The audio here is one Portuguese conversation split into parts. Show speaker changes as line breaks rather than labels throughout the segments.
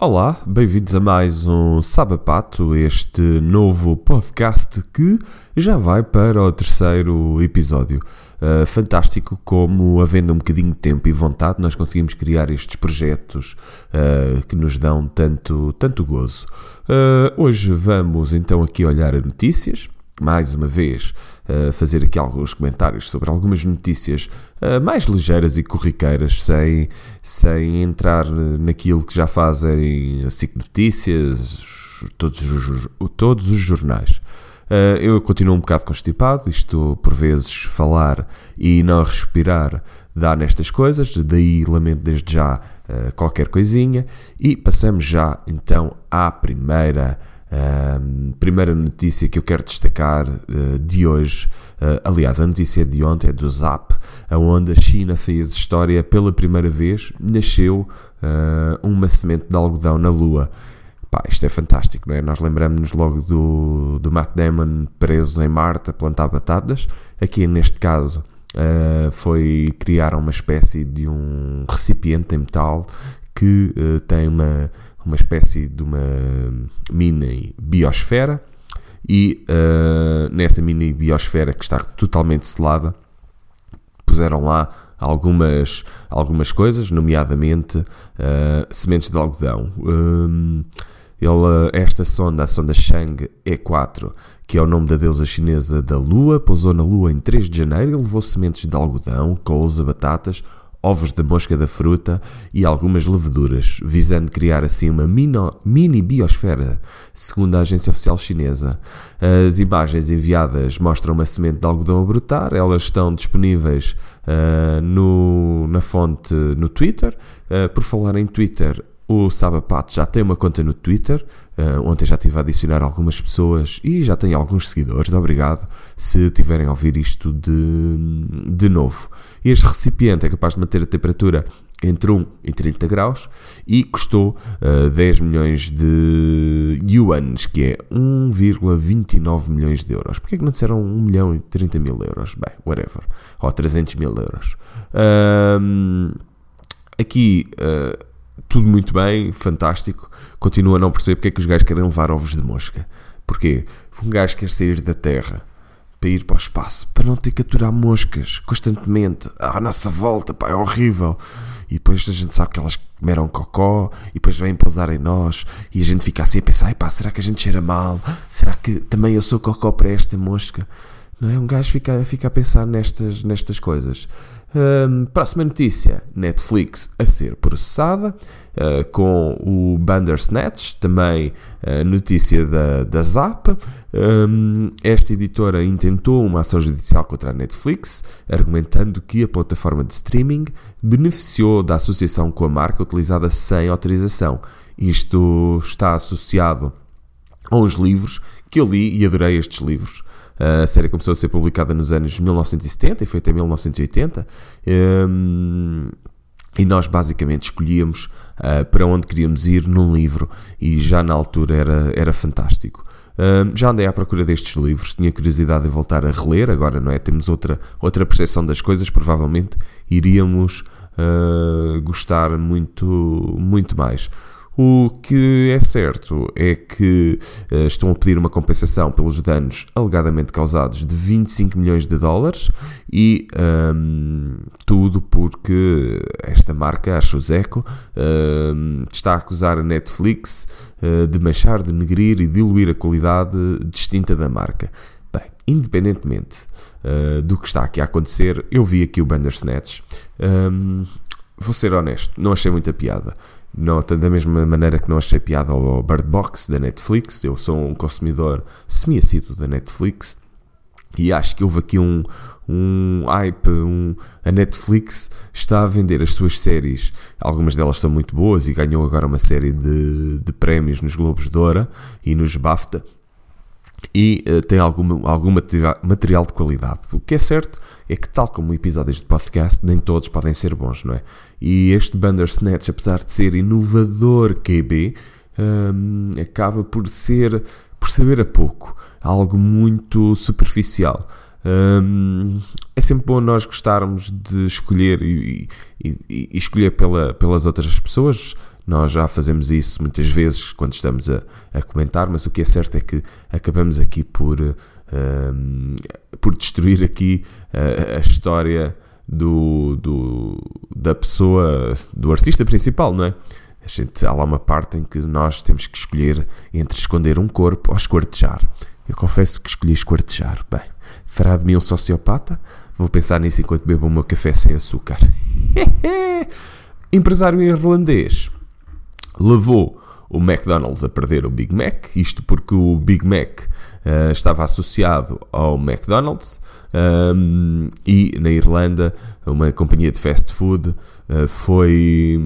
Olá, bem-vindos a mais um Sabapato, este novo podcast que já vai para o terceiro episódio. Uh, fantástico como, havendo um bocadinho de tempo e vontade, nós conseguimos criar estes projetos uh, que nos dão tanto, tanto gozo. Uh, hoje vamos então aqui olhar a notícias mais uma vez, uh, fazer aqui alguns comentários sobre algumas notícias uh, mais ligeiras e corriqueiras, sem, sem entrar naquilo que já fazem a SIC Notícias, todos os, todos os jornais. Uh, eu continuo um bocado constipado, isto por vezes falar e não respirar dá nestas coisas, daí lamento desde já qualquer coisinha e passamos já então à primeira Uh, primeira notícia que eu quero destacar uh, de hoje, uh, aliás, a notícia de ontem é do Zap, onde a China fez história pela primeira vez, nasceu ah, uma semente de algodão na Lua. Pá, isto é fantástico, não é? Nós lembramos-nos logo do, do Matt Damon preso em Marte a plantar batatas. Aqui, neste caso, Uh, foi criar uma espécie de um recipiente em metal que uh, tem uma, uma espécie de uma mini biosfera e uh, nessa mini biosfera que está totalmente selada puseram lá algumas, algumas coisas, nomeadamente uh, sementes de algodão. Um, ele, esta sonda, a sonda Chang E4, que é o nome da deusa chinesa da Lua, pousou na Lua em 3 de janeiro e levou sementes de algodão, couves, batatas, ovos da mosca da fruta e algumas leveduras, visando criar assim uma mino, mini biosfera, segundo a agência oficial chinesa. As imagens enviadas mostram uma semente de algodão a brotar, elas estão disponíveis uh, no, na fonte no Twitter. Uh, por falar em Twitter, o Sabapat já tem uma conta no Twitter. Uh, ontem já tive a adicionar algumas pessoas e já tem alguns seguidores. Obrigado se tiverem a ouvir isto de, de novo. Este recipiente é capaz de manter a temperatura entre 1 e 30 graus e custou uh, 10 milhões de yuans, que é 1,29 milhões de euros. Porquê que não disseram 1 milhão e 30 mil euros? Bem, whatever. Ou 300 mil euros. Uh, aqui... Uh, tudo muito bem, fantástico. Continuo a não perceber porque é que os gajos querem levar ovos de mosca. Porquê? Um gajo quer sair da Terra para ir para o espaço, para não ter que aturar moscas constantemente à nossa volta, pá, é horrível. E depois a gente sabe que elas comeram cocó e depois vêm pousar em nós e a gente fica assim a pensar, pá, será que a gente cheira mal? Será que também eu sou cocó para esta mosca? Não é? Um gajo fica, fica a pensar nestas, nestas coisas. Um, próxima notícia: Netflix a ser processada uh, com o Bandersnatch, também uh, notícia da, da Zap. Um, esta editora intentou uma ação judicial contra a Netflix, argumentando que a plataforma de streaming beneficiou da associação com a marca utilizada sem autorização. Isto está associado a uns livros que eu li e adorei estes livros. A série começou a ser publicada nos anos 1970 e foi até 1980. Um, e nós basicamente escolhíamos uh, para onde queríamos ir num livro e já na altura era, era fantástico. Uh, já andei à procura destes livros, tinha curiosidade em voltar a reler, agora não é? Temos outra, outra percepção das coisas, provavelmente iríamos uh, gostar muito, muito mais. O que é certo é que uh, estão a pedir uma compensação pelos danos alegadamente causados de 25 milhões de dólares e um, tudo porque esta marca, a Shuseco, um, está a acusar a Netflix uh, de manchar, de negrir e diluir a qualidade distinta da marca. Bem, independentemente uh, do que está aqui a acontecer, eu vi aqui o Bandersnatch. Um, vou ser honesto, não achei muita piada. Não, da mesma maneira que não achei piada ao Bird Box da Netflix, eu sou um consumidor semi-assíduo da Netflix e acho que houve aqui um, um hype. Um, a Netflix está a vender as suas séries, algumas delas são muito boas e ganhou agora uma série de, de prémios nos Globos de Ouro e nos BAFTA e uh, tem algum, algum material de qualidade. O que é certo é que, tal como episódios de podcast, nem todos podem ser bons, não é? E este Bandersnatch, apesar de ser inovador QB, um, acaba por ser, por saber a pouco, algo muito superficial. Um, é sempre bom nós gostarmos de escolher e, e, e escolher pela, pelas outras pessoas Nós já fazemos isso muitas vezes quando estamos a, a comentar, mas o que é certo é que acabamos aqui por, por destruir aqui a história do, do, da pessoa, do artista principal, não é? A gente, há lá uma parte em que nós temos que escolher entre esconder um corpo ou esquartejar. Eu confesso que escolhi esquartejar. Bem, fará de mim um sociopata? Vou pensar nisso enquanto bebo o meu café sem açúcar. Empresário irlandês levou o McDonald's a perder o Big Mac, isto porque o Big Mac uh, estava associado ao McDonald's um, e na Irlanda uma companhia de fast food uh, foi,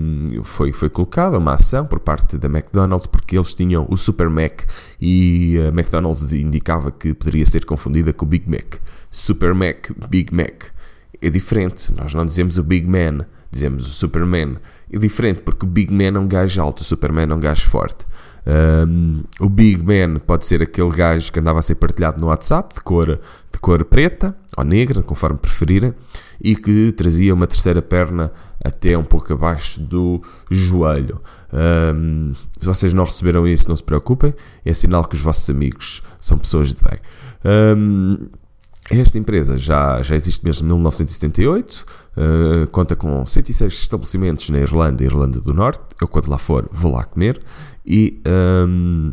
foi, foi colocada uma ação por parte da McDonald's porque eles tinham o Super Mac e a McDonald's indicava que poderia ser confundida com o Big Mac. Super Mac, Big Mac. É diferente, nós não dizemos o Big Man, dizemos o Superman. É diferente porque o Big Man é um gajo alto, o Superman é um gajo forte. Um, o Big Man pode ser aquele gajo que andava a ser partilhado no WhatsApp, de cor, de cor preta ou negra, conforme preferirem, e que trazia uma terceira perna até um pouco abaixo do joelho. Um, se vocês não receberam isso, não se preocupem, é sinal que os vossos amigos são pessoas de bem. Um, esta empresa já, já existe desde 1978, uh, conta com 106 estabelecimentos na Irlanda e Irlanda do Norte. Eu, quando lá for, vou lá comer. E um,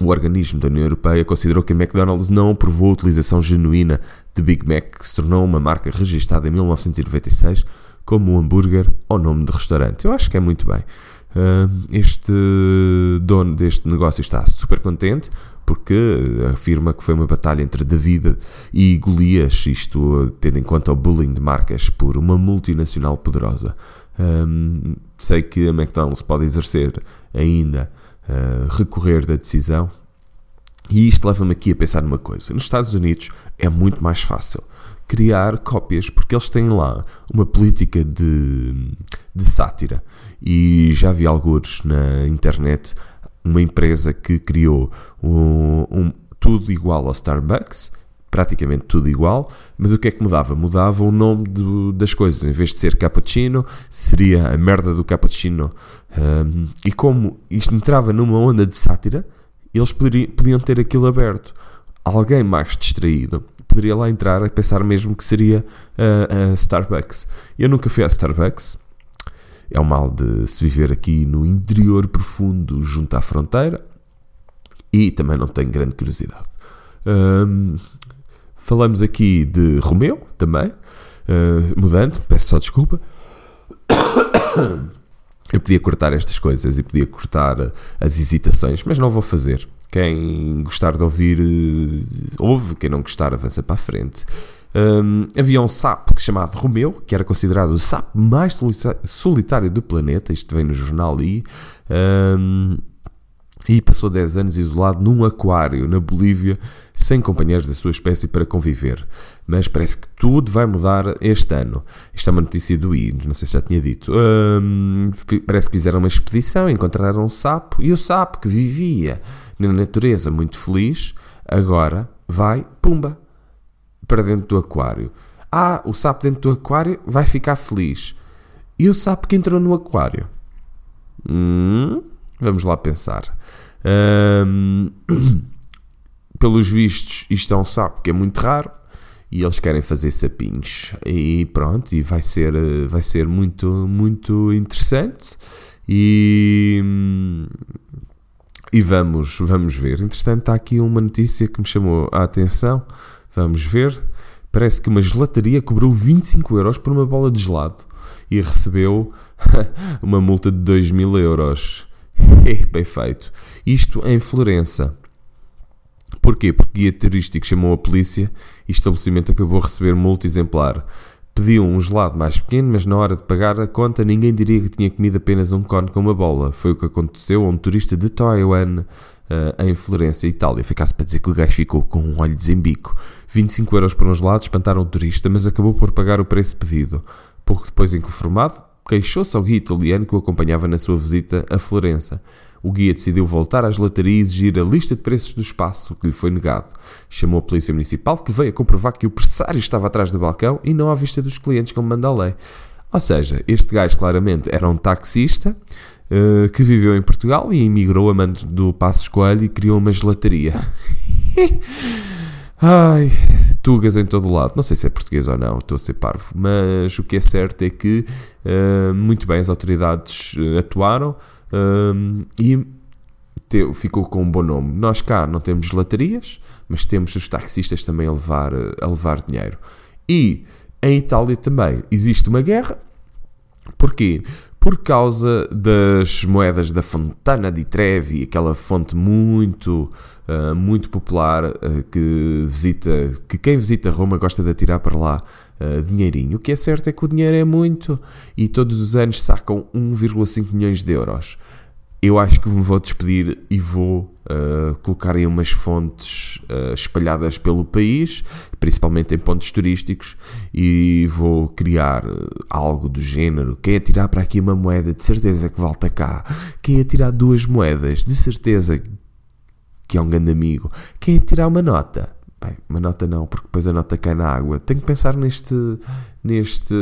o organismo da União Europeia considerou que a McDonald's não aprovou a utilização genuína de Big Mac, que se tornou uma marca registrada em 1996 como um hambúrguer ou nome de restaurante. Eu acho que é muito bem. Uh, este dono deste negócio está super contente porque afirma que foi uma batalha entre David e Golias, isto tendo em conta o bullying de marcas por uma multinacional poderosa. Um, sei que a McDonald's pode exercer ainda uh, recorrer da decisão, e isto leva-me aqui a pensar numa coisa: nos Estados Unidos é muito mais fácil criar cópias porque eles têm lá uma política de, de sátira. E já vi alguns na internet uma empresa que criou um, um, tudo igual ao Starbucks, praticamente tudo igual, mas o que é que mudava? Mudava o nome do, das coisas, em vez de ser cappuccino, seria a merda do cappuccino. Um, e como isto entrava numa onda de sátira, eles poderiam, podiam ter aquilo aberto. Alguém mais distraído poderia lá entrar e pensar mesmo que seria a uh, uh, Starbucks. Eu nunca fui a Starbucks, é o mal de se viver aqui no interior profundo, junto à fronteira, e também não tenho grande curiosidade. Um, falamos aqui de Romeu também, uh, mudando, peço só desculpa. Eu podia cortar estas coisas e podia cortar as hesitações, mas não vou fazer. Quem gostar de ouvir, ouve. Quem não gostar, avança para a frente. Um, havia um sapo chamado Romeu, que era considerado o sapo mais solitário do planeta. Isto vem no jornal I. Um, e passou 10 anos isolado num aquário na Bolívia, sem companheiros da sua espécie para conviver. Mas parece que tudo vai mudar este ano. Isto é uma notícia do I, não sei se já tinha dito. Parece que fizeram uma expedição, encontraram um sapo, e o sapo que vivia na natureza muito feliz, agora vai, pumba, para dentro do aquário. Ah, o sapo dentro do aquário vai ficar feliz. E o sapo que entrou no aquário? Hum, vamos lá pensar. Um, pelos vistos, isto é um sapo que é muito raro e eles querem fazer sapinhos. E pronto, e vai ser, vai ser muito, muito interessante. E, e vamos, vamos ver. Entretanto, está aqui uma notícia que me chamou a atenção Vamos ver. Parece que uma gelataria cobrou 25 euros por uma bola de gelado e recebeu uma multa de 2 mil euros. Bem feito. Isto em Florença. Porquê? Porque guia turístico chamou a polícia e o estabelecimento acabou a receber multa exemplar. Pediu um gelado mais pequeno, mas na hora de pagar a conta ninguém diria que tinha comido apenas um cone com uma bola. Foi o que aconteceu a um turista de Taiwan uh, em Florença, Itália. Ficasse para dizer que o gajo ficou com um olho de zembico. 25 euros por uns lados espantaram o turista, mas acabou por pagar o preço pedido. Pouco depois, inconformado, queixou-se ao guia italiano que o acompanhava na sua visita a Florença. O guia decidiu voltar à gelataria e exigir a lista de preços do espaço, que lhe foi negado. Chamou a polícia municipal, que veio a comprovar que o pressário estava atrás do balcão e não à vista dos clientes, como manda a lei. Ou seja, este gajo claramente era um taxista uh, que viveu em Portugal e emigrou amante do Passos Coelho e criou uma gelataria. Ai, tugas em todo lado. Não sei se é português ou não, estou a ser parvo. Mas o que é certo é que, uh, muito bem, as autoridades uh, atuaram uh, e te, ficou com um bom nome. Nós cá não temos gelatarias, mas temos os taxistas também a levar, a levar dinheiro. E em Itália também existe uma guerra. Porquê? por causa das moedas da Fontana di Trevi, aquela fonte muito, uh, muito popular uh, que visita, que quem visita Roma gosta de atirar para lá uh, dinheirinho. O que é certo é que o dinheiro é muito e todos os anos sacam 1,5 milhões de euros eu acho que me vou despedir e vou uh, colocar aí umas fontes uh, espalhadas pelo país, principalmente em pontos turísticos, e vou criar algo do género. Quem atirar para aqui uma moeda, de certeza que volta cá. Quem atirar duas moedas, de certeza que é um grande amigo. Quem atirar uma nota, bem, uma nota não, porque depois a nota cai na água. Tenho que pensar neste, neste,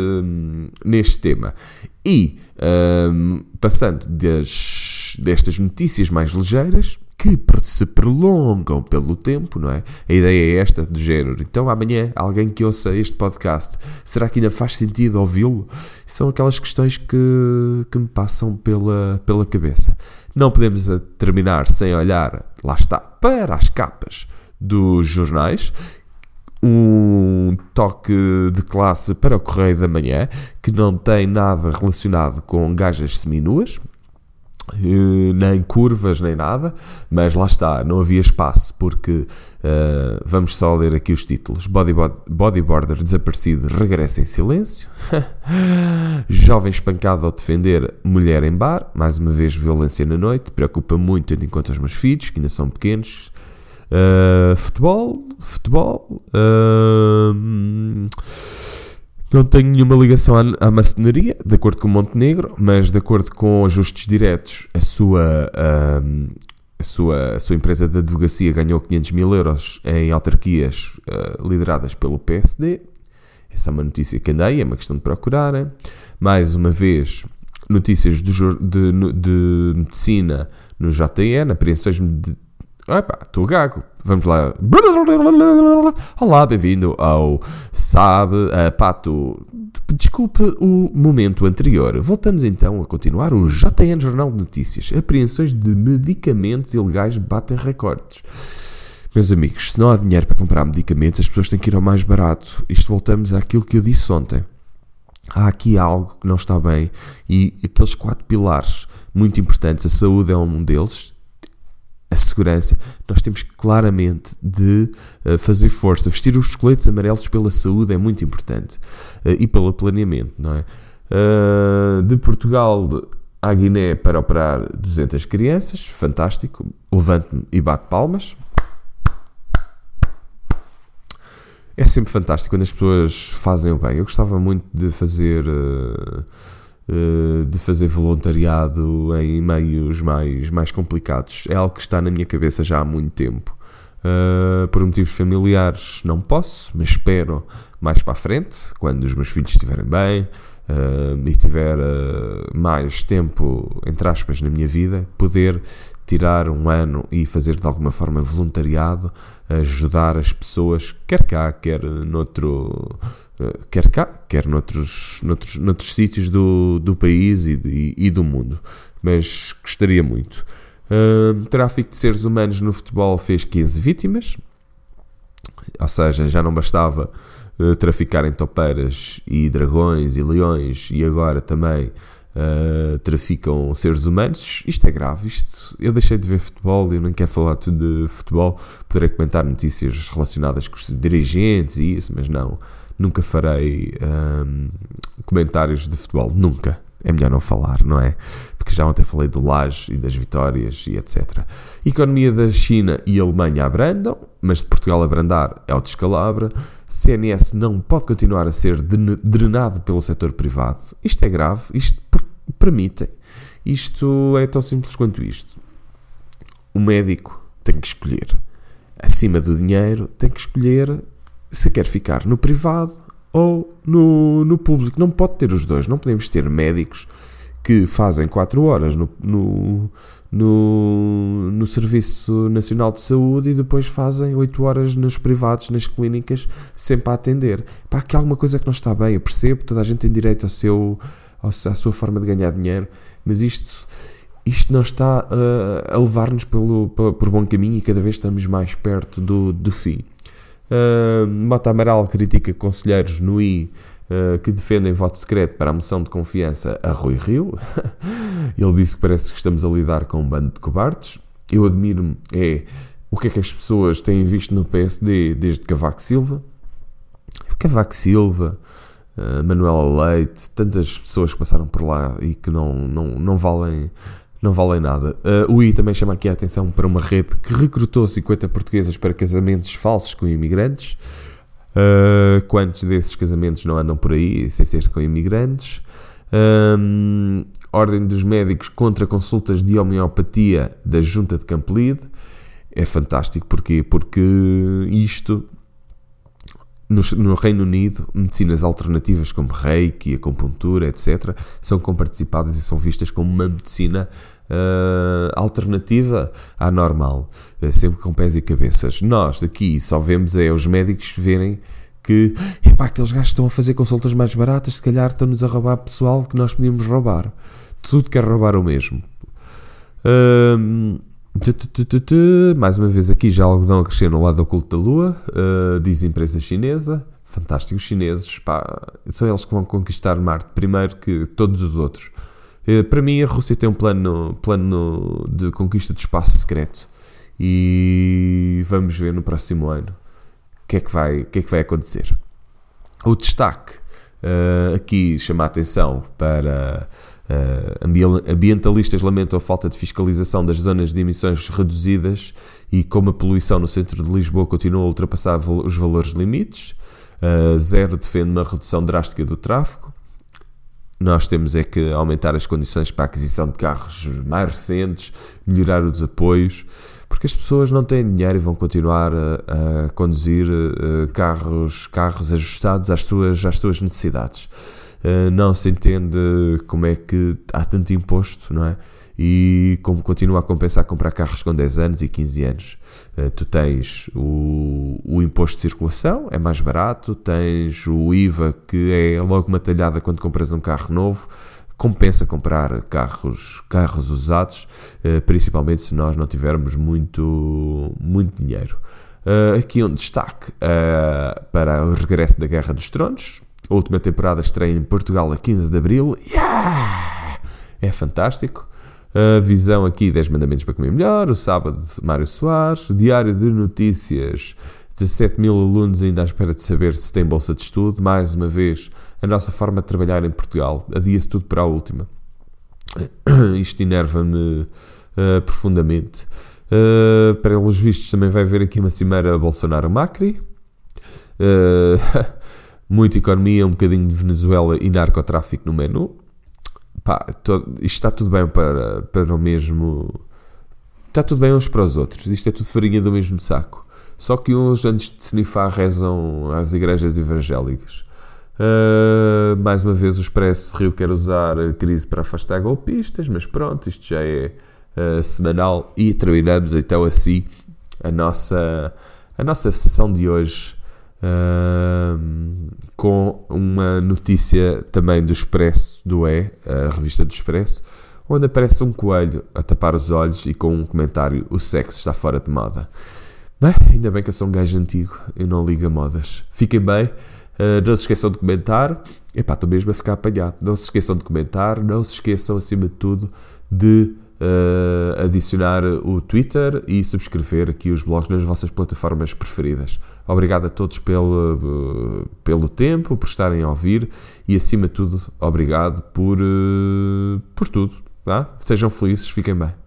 neste tema. E, passando das destas notícias mais ligeiras que se prolongam pelo tempo, não é? A ideia é esta, do género. Então amanhã, alguém que ouça este podcast, será que ainda faz sentido ouvi-lo? São aquelas questões que, que me passam pela, pela cabeça. Não podemos terminar sem olhar, lá está, para as capas dos jornais um toque de classe para o Correio da Manhã, que não tem nada relacionado com gajas seminuas, eh, nem curvas nem nada, mas lá está, não havia espaço porque uh, vamos só ler aqui os títulos: Bodyboard, Bodyboarder desaparecido regressa em silêncio, Jovem espancado ao defender mulher em bar, mais uma vez violência na noite, preocupa muito tendo em conta os meus filhos que ainda são pequenos. Uh, futebol, futebol. Uh, não tenho nenhuma ligação à, à maçonaria, de acordo com Montenegro, mas de acordo com ajustes diretos, a sua, a, sua, a sua empresa de advocacia ganhou 500 mil euros em autarquias uh, lideradas pelo PSD. Essa é uma notícia que andei, é uma questão de procurarem. Mais uma vez, notícias do, de, de, medicina no JN, apreensões de Opa, estou gago. Vamos lá. Olá, bem-vindo ao Sabe uh, Pato. Desculpe o momento anterior. Voltamos então a continuar o JN Jornal de Notícias. Apreensões de medicamentos ilegais batem recordes. Meus amigos, se não há dinheiro para comprar medicamentos, as pessoas têm que ir ao mais barato. Isto voltamos àquilo que eu disse ontem. Há aqui algo que não está bem e aqueles quatro pilares muito importantes, a saúde é um deles, a segurança, nós temos claramente de uh, fazer força. Vestir os coletes amarelos pela saúde é muito importante uh, e pelo planeamento, não é? Uh, de Portugal à Guiné para operar 200 crianças, fantástico. Levante-me e bate palmas. É sempre fantástico quando as pessoas fazem o bem. Eu gostava muito de fazer eh, de fazer voluntariado em meios mais, mais complicados. É algo que está na minha cabeça já há muito tempo. Uh, por motivos familiares não posso, mas espero mais para a frente, quando os meus filhos estiverem bem uh, e tiver uh, mais tempo, entre aspas, na minha vida, poder tirar um ano e fazer de alguma forma voluntariado, ajudar as pessoas, quer cá, quer noutro eh, quer cá, quer noutros, noutros, noutros sítios do, do país e, e, do mundo. Mas gostaria muito. Uh, tráfico de seres humanos no futebol fez 15 vítimas, ou seja, já não bastava uh, traficar em topeiras e dragões e leões, e agora também uh, traficam seres humanos. Isto é grave. Isto, eu deixei de ver futebol e não quero falar de futebol. Poderei comentar notícias relacionadas com os dirigentes e isso, mas não nunca farei um, comentários de futebol, nunca. É melhor não falar, não é? Porque já ontem falei do Laje e das vitórias e etc. Economia da China e Alemanha abrandam, mas de Portugal abrandar é o descalabra. CNS não pode continuar a ser drenado pelo setor privado. Isto é grave, isto permitem. Isto é tão simples quanto isto. O médico tem que escolher. Acima do dinheiro, tem que escolher se quer ficar no privado ou no, no público. Não pode ter os dois. Não podemos ter médicos que fazem 4 horas no, no, no, no, Serviço Nacional de Saúde e depois fazem 8 horas nos privados, nas clínicas, sempre a atender. Pá, que alguma coisa que não está bem, eu percebo, toda a gente tem direito ao seu, ao, à sua forma de ganhar dinheiro, mas isto, isto não está uh, a levar-nos pelo, por, bom caminho e cada vez estamos mais perto do, do fim. Uh, Mota Amaral critica conselheiros no I uh, que defendem voto secreto para a moção de confiança a Rui Rio. Ele disse que parece que estamos a lidar com um bando de cobardes. Eu admiro-me é o que é que as pessoas têm visto no PSD desde Cavaco Silva. Cavaco Silva, uh, Manuela Leite, tantas pessoas que passaram por lá e que não, não, não valem não valem nada. Uh, o I também chama aqui a atenção para uma rede que recrutou 50 portuguesas para casamentos falsos com imigrantes. Uh, quantos desses casamentos não andam por aí sem ser com imigrantes? Um, Ordem dos Médicos contra consultas de homeopatia da Junta de Campolide. É fantástico, porquê? Porque isto no, no, Reino Unido, medicinas alternativas como reiki, acupuntura, etc., são comparticipadas e são vistas como uma medicina uh, alternativa à normal, uh, sempre com pés e cabeças. Nós aqui só vemos é os médicos verem que epá, aqueles gajos estão a fazer consultas mais baratas, se calhar estão-nos a roubar pessoal que nós podíamos roubar. Tudo quer roubar o mesmo. Uh, mais uma vez aqui já algodão a crescer no lado oculto da Lua, uh, diz empresa chinesa. Fantástico, os chineses, pá, são eles que vão conquistar Marte primeiro que todos os outros. Uh, para mim, a Rússia tem um plano, plano de conquista de espaço secreto e vamos ver no próximo ano o que é que vai, que é que vai acontecer. O destaque uh, aqui chama a atenção para Uh, ambientalistas lamentam a falta de fiscalização das zonas de emissões reduzidas e como a poluição no centro de Lisboa continua a ultrapassar os valores limites. Uh, Zero defende uma redução drástica do tráfego. Nós temos é que aumentar as condições para a aquisição de carros mais recentes, melhorar os apoios, porque as pessoas não têm dinheiro e vão continuar a, a conduzir uh, carros, carros ajustados às suas, às suas necessidades. Eh, não se entende como é que há tanto imposto, não é? E como continua a compensar comprar carros com 10 anos e 15 anos. Uh, tu tens o, o imposto de circulação, é mais barato, tens o IVA, que é logo uma talhada quando compras um carro novo, compensa comprar carros, carros usados, uh, principalmente se nós não tivermos muito, muito dinheiro. Aqui um destaque para o regresso da Guerra dos Tronos, a última temporada estreia em Portugal a 15 de Abril. Yeah! É fantástico. A visão aqui, 10 mandamentos para comer melhor. O sábado, Mário Soares. Diário de Notícias, 17 mil alunos ainda à espera de saber se tem bolsa de estudo. Mais uma vez, a nossa forma de trabalhar em Portugal. Adia-se tudo para a última. Isto enerva-me uh, profundamente. Uh, para os vistos, também vai haver aqui uma cimeira Bolsonaro-Macri. Uh, muita economia, um bocadinho de Venezuela e narcotráfico no menu. Pá, isto está tudo bem para, para o mesmo. Está tudo bem uns para os outros. Isto é tudo farinha do mesmo saco. Só que uns, antes de se nifar, rezam às igrejas evangélicas. Uh, mais uma vez, o Expresso Rio quer usar a crise para afastar golpistas, mas pronto, isto já é uh, semanal. E terminamos então assim a nossa, a nossa sessão de hoje com uma notícia também do Expresso, do E, a revista do Expresso, onde aparece um coelho a tapar os olhos e com um comentário: O sexo está fora de moda. Bem, ainda bem que eu sou um gajo antigo, eu não ligo a modas. Fiquem bem, uh, não se esqueçam de comentar. Epá, estou mesmo a ficar apanhado. Não se esqueçam de comentar, não se esqueçam, acima de tudo, de uh, adicionar o Twitter e subscrever aqui os blogs nas vossas plataformas preferidas. Obrigado a todos pelo, pelo tempo, por estarem a ouvir e, acima de tudo, obrigado por, uh, por tudo. Tá? Sejam felizes, fiquem bem.